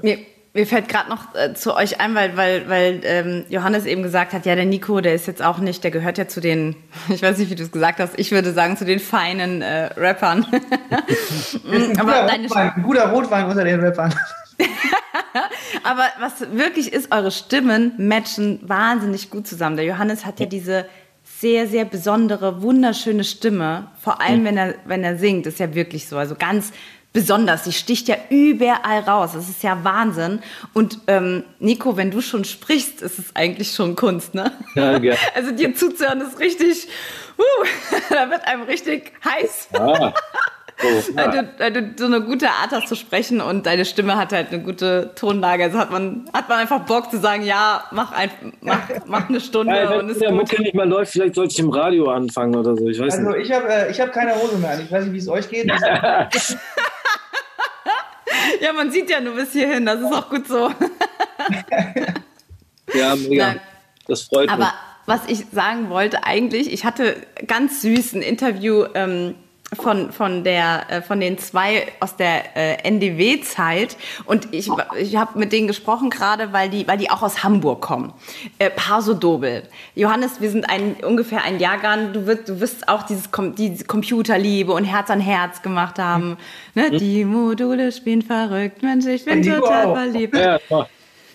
Mir, mir fällt gerade noch äh, zu euch ein, weil, weil, weil ähm, Johannes eben gesagt hat, ja, der Nico, der ist jetzt auch nicht, der gehört ja zu den, (laughs) ich weiß nicht, wie du es gesagt hast, ich würde sagen, zu den feinen äh, Rappern. (laughs) (laughs) ein, guter Rotwein, ein guter Rotwein unter den Rappern. (laughs) Aber was wirklich ist, eure Stimmen matchen wahnsinnig gut zusammen. Der Johannes hat ja diese sehr, sehr besondere, wunderschöne Stimme. Vor allem, wenn er, wenn er singt, ist ja wirklich so. Also ganz besonders. Sie sticht ja überall raus. Das ist ja Wahnsinn. Und ähm, Nico, wenn du schon sprichst, ist es eigentlich schon Kunst, ne? Ja, gerne. (laughs) Also dir zuzuhören ist richtig, uh, (laughs) da wird einem richtig heiß. Ja. Oh, weil, du, weil, du, so eine gute Art hast zu sprechen und deine Stimme hat halt eine gute Tonlage. Also hat man, hat man einfach Bock zu sagen, ja, mach, ein, mach, mach eine Stunde ja, und ist der gut. Mucke nicht mehr läuft, vielleicht sollte ich im Radio anfangen oder so. Ich weiß also nicht. ich habe äh, hab keine Hose mehr an. Ich weiß nicht, wie es euch geht. (laughs) ja, man sieht ja nur bis hierhin. Das ist auch gut so. (laughs) ja, mega. Nein. Das freut Aber mich. Aber was ich sagen wollte eigentlich, ich hatte ganz süß ein Interview ähm, von, von, der, äh, von den zwei aus der äh, NDW-Zeit. Und ich, ich habe mit denen gesprochen gerade, weil die, weil die auch aus Hamburg kommen. Äh, Paso Dobel. Johannes, wir sind ein, ungefähr ein Jahrgang. Du wirst, du wirst auch dieses, diese Computerliebe und Herz an Herz gemacht haben. Ne? Mhm. Die Module spielen verrückt. Mensch, ich bin total verliebt. Ja,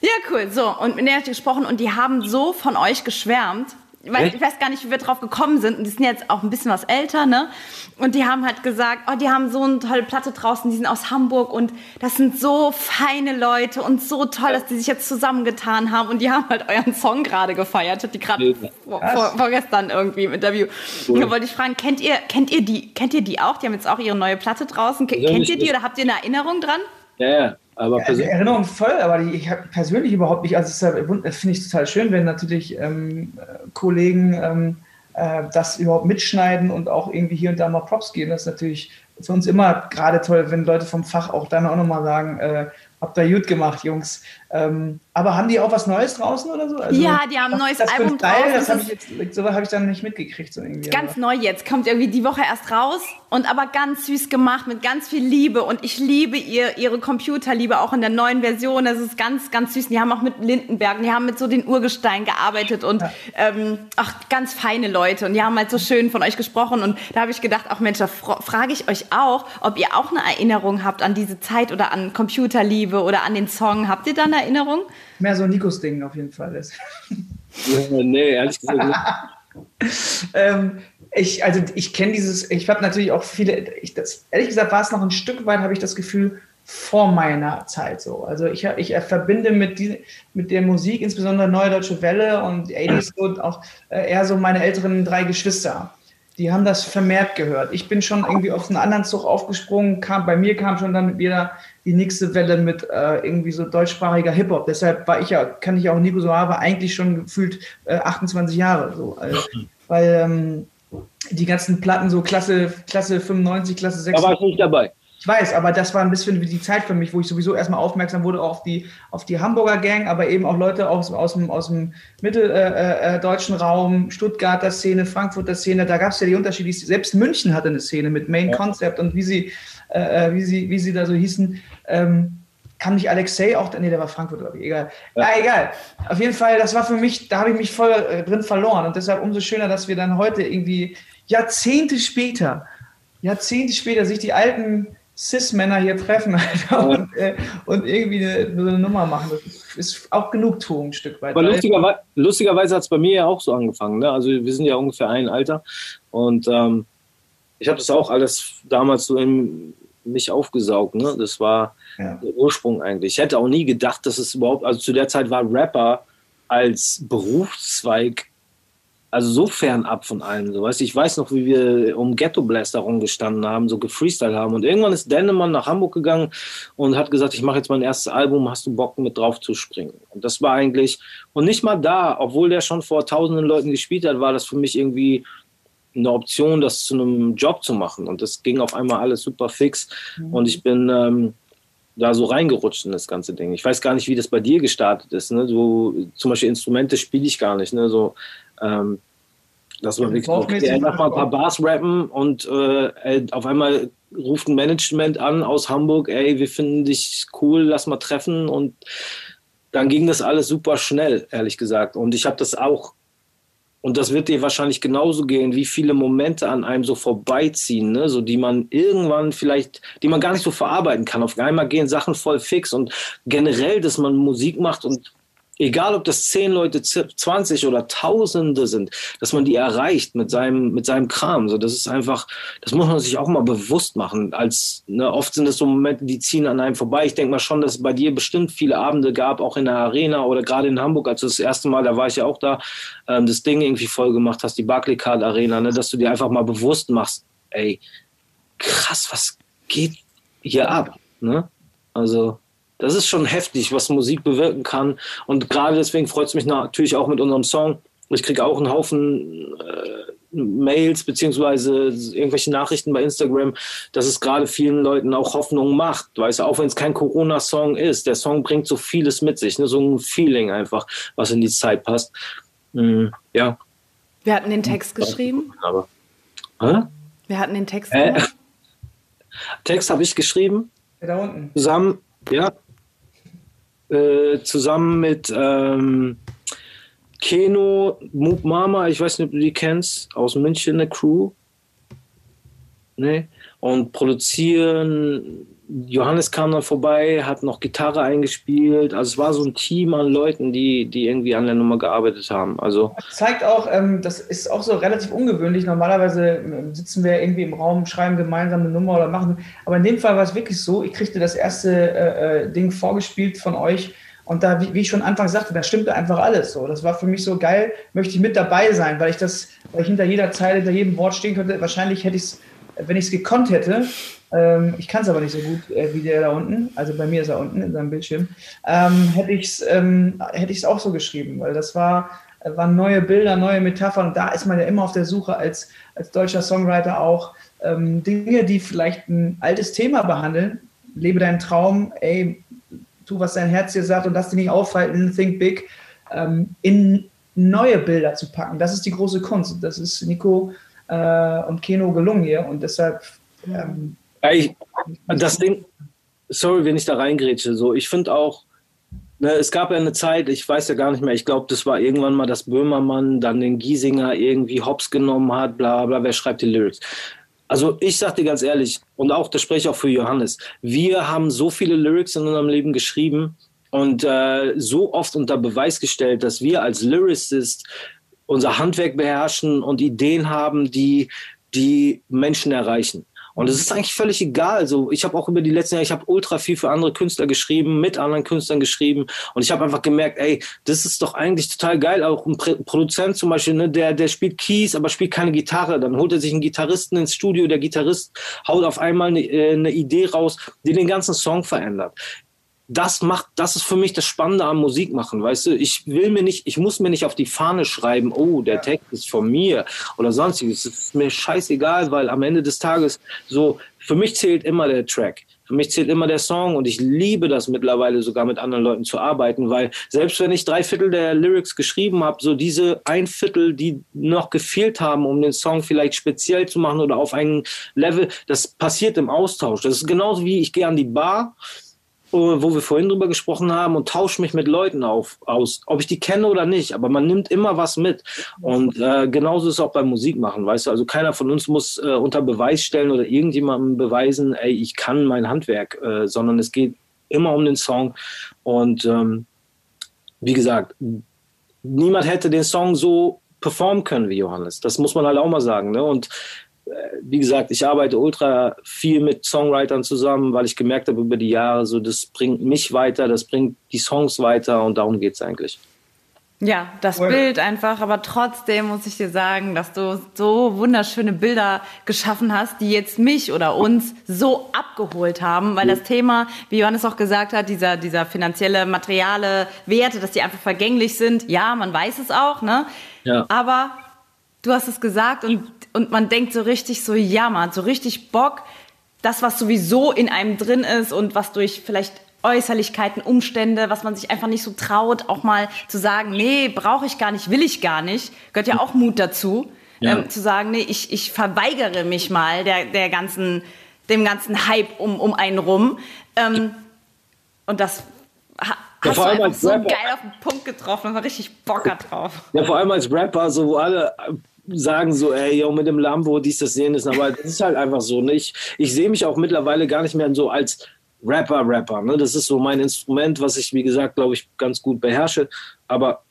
ja, cool. So, und mit denen habe ich gesprochen und die haben so von euch geschwärmt weil ich weiß gar nicht, wie wir drauf gekommen sind. Und die sind jetzt auch ein bisschen was älter, ne? Und die haben halt gesagt, oh, die haben so eine tolle Platte draußen, die sind aus Hamburg und das sind so feine Leute und so toll, dass die sich jetzt zusammengetan haben. Und die haben halt euren Song gerade gefeiert, hat die gerade vor, vor, vorgestern irgendwie im Interview. Cool. Da wollte ich fragen, kennt ihr, kennt ihr die, kennt ihr die auch? Die haben jetzt auch ihre neue Platte draußen. Kennt ihr die oder habt ihr eine Erinnerung dran? Ja, ja. Aber ja, Erinnerung voll, aber die, ich habe persönlich überhaupt nicht. Also das finde ich total schön, wenn natürlich ähm, Kollegen ähm, äh, das überhaupt mitschneiden und auch irgendwie hier und da mal Props geben. Das ist natürlich für uns immer gerade toll, wenn Leute vom Fach auch dann auch nochmal sagen, äh, habt ihr gut gemacht, Jungs. Ähm, aber haben die auch was Neues draußen oder so? Also, ja, die haben ein neues Album draußen. Das habe ich jetzt, so habe ich dann nicht mitgekriegt. So irgendwie, ganz aber. neu jetzt, kommt irgendwie die Woche erst raus und aber ganz süß gemacht mit ganz viel Liebe und ich liebe ihr, ihre Computerliebe auch in der neuen Version. Das ist ganz, ganz süß. Die haben auch mit Lindenberg, die haben mit so den Urgestein gearbeitet und ja. ähm, ach, ganz feine Leute und die haben halt so schön von euch gesprochen und da habe ich gedacht, ach Mensch, da frage ich euch auch, ob ihr auch eine Erinnerung habt an diese Zeit oder an Computerliebe oder an den Song. Habt ihr da eine Erinnerung? Mehr so Nikos Ding auf jeden Fall ist. nee, ehrlich gesagt nicht. (laughs) ähm, ich, also ich kenne dieses, ich habe natürlich auch viele, ich, das, ehrlich gesagt war es noch ein Stück weit, habe ich das Gefühl, vor meiner Zeit so. Also ich, ich verbinde mit, die, mit der Musik, insbesondere Neue Deutsche Welle und 80s und auch äh, eher so meine älteren drei Geschwister die haben das vermehrt gehört. Ich bin schon irgendwie auf einen anderen Zug aufgesprungen, kam, bei mir kam schon dann wieder die nächste Welle mit äh, irgendwie so deutschsprachiger Hip-Hop. Deshalb war ich ja, kann ich auch Nico Soave eigentlich schon gefühlt äh, 28 Jahre. So, also, weil ähm, die ganzen Platten so Klasse, Klasse 95, Klasse 6. Da war ich nicht dabei. Ich weiß, aber das war ein bisschen wie die Zeit für mich, wo ich sowieso erstmal aufmerksam wurde auf die, auf die Hamburger Gang, aber eben auch Leute aus, aus dem, aus dem mitteldeutschen äh, äh, Raum, Stuttgarter Szene, Frankfurter Szene, da gab es ja die Unterschiede. Selbst München hatte eine Szene mit Main ja. Concept und wie sie, äh, äh, wie, sie, wie sie da so hießen. Ähm, kann nicht Alexei auch, nee, der war Frankfurt, glaube ich, egal. Ja. Ah, egal. Auf jeden Fall, das war für mich, da habe ich mich voll äh, drin verloren und deshalb umso schöner, dass wir dann heute irgendwie Jahrzehnte später, Jahrzehnte später sich die alten Cis-Männer hier treffen (laughs) Alter, und, äh, und irgendwie eine, eine, Nummer machen. Das ist auch Genugtuung ein Stück weit. Aber lustigerweise, lustigerweise hat es bei mir ja auch so angefangen. Ne? Also wir sind ja ungefähr ein Alter und ähm, ich habe das auch alles damals so in mich aufgesaugt. Ne? Das war ja. der Ursprung eigentlich. Ich hätte auch nie gedacht, dass es überhaupt, also zu der Zeit war Rapper als Berufszweig also so fernab von allem. So, weißt, ich weiß noch, wie wir um Ghetto Blaster rumgestanden haben, so gefreestyle haben. Und irgendwann ist Dennemann nach Hamburg gegangen und hat gesagt, ich mache jetzt mein erstes Album, hast du Bock mit drauf zu springen? Und das war eigentlich, und nicht mal da, obwohl der schon vor tausenden Leuten gespielt hat, war das für mich irgendwie eine Option, das zu einem Job zu machen. Und das ging auf einmal alles super fix. Mhm. Und ich bin ähm, da so reingerutscht in das ganze Ding. Ich weiß gar nicht, wie das bei dir gestartet ist. Ne? So, zum Beispiel Instrumente spiele ich gar nicht. Ne? So, ähm, dass man wirklich okay, einfach mal ein paar Bars rappen und äh, auf einmal ruft ein Management an aus Hamburg, ey, wir finden dich cool, lass mal treffen und dann ging das alles super schnell, ehrlich gesagt. Und ich habe das auch und das wird dir wahrscheinlich genauso gehen, wie viele Momente an einem so vorbeiziehen, ne? so die man irgendwann vielleicht, die man gar nicht so verarbeiten kann. Auf einmal gehen Sachen voll fix und generell, dass man Musik macht und egal ob das zehn Leute, 20 oder Tausende sind, dass man die erreicht mit seinem, mit seinem Kram. So, das ist einfach, das muss man sich auch mal bewusst machen. Als, ne, oft sind es so Momente, die ziehen an einem vorbei. Ich denke mal schon, dass es bei dir bestimmt viele Abende gab, auch in der Arena oder gerade in Hamburg, als du das erste Mal, da war ich ja auch da, ähm, das Ding irgendwie voll gemacht hast, die Barclaycard Arena, ne, dass du dir einfach mal bewusst machst, ey, krass, was geht hier ab? Ne? Also, das ist schon heftig, was Musik bewirken kann. Und gerade deswegen freut es mich natürlich auch mit unserem Song. Ich kriege auch einen Haufen äh, Mails beziehungsweise irgendwelche Nachrichten bei Instagram, dass es gerade vielen Leuten auch Hoffnung macht. Weißt du, auch wenn es kein Corona-Song ist, der Song bringt so vieles mit sich, ne? so ein Feeling einfach, was in die Zeit passt. Mhm, ja. Wir hatten den Text geschrieben. Aber, hä? Wir hatten den Text. Äh, Text habe ich geschrieben. Da unten. Zusammen, ja, äh, zusammen mit ähm, Keno, Moop Mama, ich weiß nicht, ob du die kennst, aus München, eine Crew. Nee. Und produzieren Johannes kam dann vorbei, hat noch Gitarre eingespielt. Also es war so ein Team an Leuten, die, die irgendwie an der Nummer gearbeitet haben. Also das zeigt auch, ähm, das ist auch so relativ ungewöhnlich. Normalerweise ähm, sitzen wir irgendwie im Raum, schreiben gemeinsam eine Nummer oder machen. Aber in dem Fall war es wirklich so, ich kriegte das erste äh, äh Ding vorgespielt von euch. Und da, wie, ich schon Anfang sagte, da stimmte einfach alles so. Das war für mich so geil, möchte ich mit dabei sein, weil ich das, weil ich hinter jeder Zeile, hinter jedem Wort stehen könnte. Wahrscheinlich hätte ich es, wenn ich es gekonnt hätte, ähm, ich kann es aber nicht so gut äh, wie der da unten, also bei mir ist er unten in seinem Bildschirm, ähm, hätte ich es ähm, hätte auch so geschrieben, weil das war, äh, waren neue Bilder, neue Metaphern und da ist man ja immer auf der Suche als, als deutscher Songwriter auch ähm, Dinge, die vielleicht ein altes Thema behandeln, lebe deinen Traum, ey, tu, was dein Herz dir sagt und lass dich nicht aufhalten, think big, ähm, in neue Bilder zu packen. Das ist die große Kunst. Das ist Nico äh, und Keno gelungen hier und deshalb ähm, ich, das Ding, sorry, wenn ich da reingrätsche, so, ich finde auch, ne, es gab ja eine Zeit, ich weiß ja gar nicht mehr, ich glaube, das war irgendwann mal, dass Böhmermann dann den Giesinger irgendwie hops genommen hat, bla bla, wer schreibt die Lyrics? Also ich sag dir ganz ehrlich, und auch, das spreche ich auch für Johannes, wir haben so viele Lyrics in unserem Leben geschrieben und äh, so oft unter Beweis gestellt, dass wir als Lyricist unser Handwerk beherrschen und Ideen haben, die die Menschen erreichen. Und es ist eigentlich völlig egal. Also ich habe auch über die letzten Jahre, ich habe ultra viel für andere Künstler geschrieben, mit anderen Künstlern geschrieben. Und ich habe einfach gemerkt, ey, das ist doch eigentlich total geil. Auch ein Produzent zum Beispiel, ne, der, der spielt Keys, aber spielt keine Gitarre. Dann holt er sich einen Gitarristen ins Studio. Der Gitarrist haut auf einmal eine, äh, eine Idee raus, die den ganzen Song verändert das macht, das ist für mich das Spannende am Musik machen, weißt du? Ich will mir nicht, ich muss mir nicht auf die Fahne schreiben, oh, der Text ist von mir oder sonstiges. Es ist mir scheißegal, weil am Ende des Tages so, für mich zählt immer der Track. Für mich zählt immer der Song und ich liebe das mittlerweile sogar mit anderen Leuten zu arbeiten, weil selbst wenn ich drei Viertel der Lyrics geschrieben habe, so diese ein Viertel, die noch gefehlt haben, um den Song vielleicht speziell zu machen oder auf ein Level, das passiert im Austausch. Das ist genauso wie ich gehe an die Bar wo wir vorhin drüber gesprochen haben und tausche mich mit Leuten auf, aus, ob ich die kenne oder nicht, aber man nimmt immer was mit. Und äh, genauso ist es auch beim Musikmachen, weißt du, also keiner von uns muss äh, unter Beweis stellen oder irgendjemandem beweisen, ey, ich kann mein Handwerk, äh, sondern es geht immer um den Song. Und ähm, wie gesagt, niemand hätte den Song so performen können wie Johannes. Das muss man halt auch mal sagen. Ne? Und wie gesagt, ich arbeite ultra viel mit Songwritern zusammen, weil ich gemerkt habe über die Jahre, so das bringt mich weiter, das bringt die Songs weiter und darum geht es eigentlich. Ja, das cool. Bild einfach, aber trotzdem muss ich dir sagen, dass du so wunderschöne Bilder geschaffen hast, die jetzt mich oder uns so abgeholt haben, weil das Thema, wie Johannes auch gesagt hat, dieser, dieser finanzielle, materiale Werte, dass die einfach vergänglich sind, ja, man weiß es auch, ne? Ja. Aber du hast es gesagt und und man denkt so richtig so, ja, man hat so richtig Bock, das, was sowieso in einem drin ist und was durch vielleicht Äußerlichkeiten, Umstände, was man sich einfach nicht so traut, auch mal zu sagen, nee, brauche ich gar nicht, will ich gar nicht, gehört ja auch Mut dazu, ja. ähm, zu sagen, nee, ich, ich verweigere mich mal der, der ganzen, dem ganzen Hype um, um einen rum. Ähm, und das ha, ja, hast du einfach so Rapper. geil auf den Punkt getroffen, war richtig Bocker drauf. Ja, vor allem als Rapper, so wo alle sagen so, ey, yo, mit dem Lambo, dies, das, jenes, aber das ist halt einfach so. Ne? Ich, ich sehe mich auch mittlerweile gar nicht mehr so als Rapper, Rapper. Ne? Das ist so mein Instrument, was ich, wie gesagt, glaube ich, ganz gut beherrsche. Aber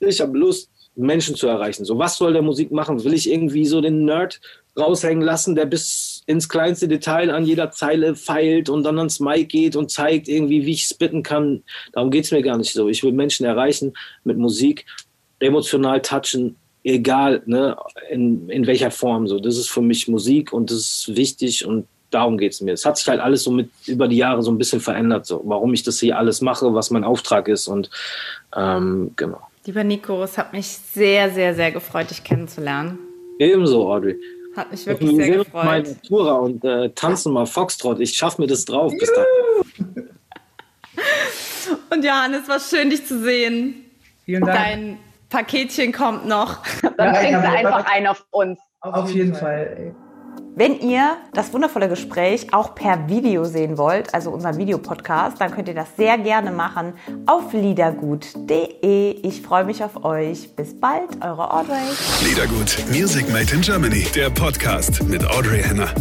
ich habe Lust, Menschen zu erreichen. So, was soll der Musik machen? Will ich irgendwie so den Nerd raushängen lassen, der bis ins kleinste Detail an jeder Zeile feilt und dann ans Mic geht und zeigt irgendwie, wie ich spitten kann? Darum geht es mir gar nicht so. Ich will Menschen erreichen mit Musik, emotional touchen, egal ne, in, in welcher Form. So, das ist für mich Musik und das ist wichtig und darum geht es mir. Es hat sich halt alles so mit über die Jahre so ein bisschen verändert, so warum ich das hier alles mache, was mein Auftrag ist und ähm, genau. Lieber Nico, es hat mich sehr, sehr, sehr gefreut, dich kennenzulernen. Ebenso, Audrey. Hat mich wirklich wir sehr gefreut. Meine Tura und äh, tanzen mal Foxtrot. Ich schaffe mir das drauf. Bis dann. (laughs) und Johannes, war schön, dich zu sehen. Vielen Dank. Dein Paketchen kommt noch. (laughs) Dann ja, bringst du einfach ein auf uns. Auf, auf jeden Fall. Fall. Wenn ihr das wundervolle Gespräch auch per Video sehen wollt, also unseren Videopodcast, dann könnt ihr das sehr gerne machen auf liedergut.de. Ich freue mich auf euch. Bis bald, eure Audrey. Liedergut, Music Made in Germany, der Podcast mit Audrey Henner.